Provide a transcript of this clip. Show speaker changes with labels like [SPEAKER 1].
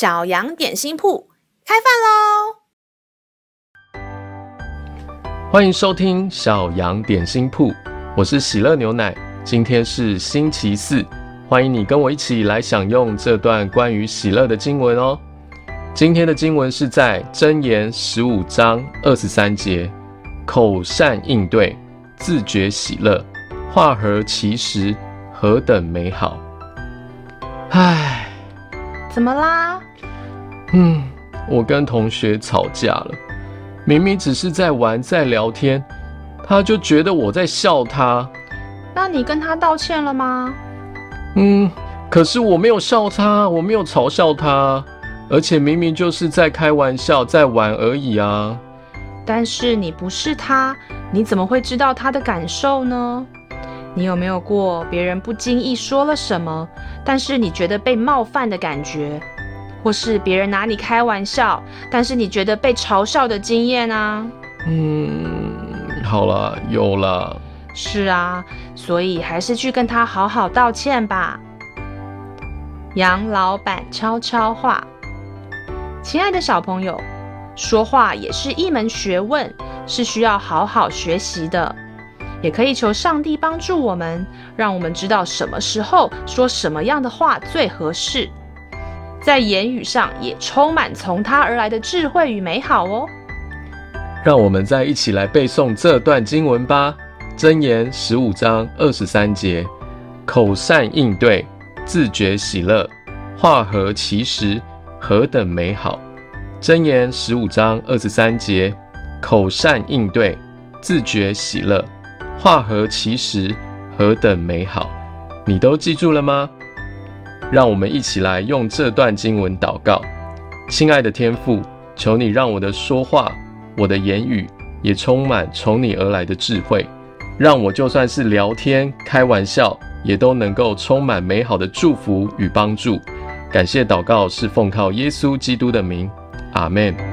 [SPEAKER 1] 小羊点心铺开饭喽！
[SPEAKER 2] 欢迎收听小羊点心铺，我是喜乐牛奶。今天是星期四，欢迎你跟我一起来享用这段关于喜乐的经文哦。今天的经文是在箴言十五章二十三节，口善应对，自觉喜乐，化合其实，何等美好！唉。
[SPEAKER 1] 怎么啦？
[SPEAKER 2] 嗯，我跟同学吵架了。明明只是在玩，在聊天，他就觉得我在笑他。
[SPEAKER 1] 那你跟他道歉了吗？
[SPEAKER 2] 嗯，可是我没有笑他，我没有嘲笑他，而且明明就是在开玩笑，在玩而已啊。
[SPEAKER 1] 但是你不是他，你怎么会知道他的感受呢？你有没有过别人不经意说了什么，但是你觉得被冒犯的感觉，或是别人拿你开玩笑，但是你觉得被嘲笑的经验啊？
[SPEAKER 2] 嗯，好了，有了。
[SPEAKER 1] 是啊，所以还是去跟他好好道歉吧。杨老板悄悄话，亲爱的小朋友，说话也是一门学问，是需要好好学习的。也可以求上帝帮助我们，让我们知道什么时候说什么样的话最合适，在言语上也充满从他而来的智慧与美好哦。
[SPEAKER 2] 让我们再一起来背诵这段经文吧，《箴言》十五章二十三节：口善应对，自觉喜乐，化合其实，何等美好！《箴言》十五章二十三节：口善应对，自觉喜乐。话合其实，何等美好！你都记住了吗？让我们一起来用这段经文祷告。亲爱的天父，求你让我的说话、我的言语也充满从你而来的智慧，让我就算是聊天、开玩笑，也都能够充满美好的祝福与帮助。感谢祷告是奉靠耶稣基督的名，阿门。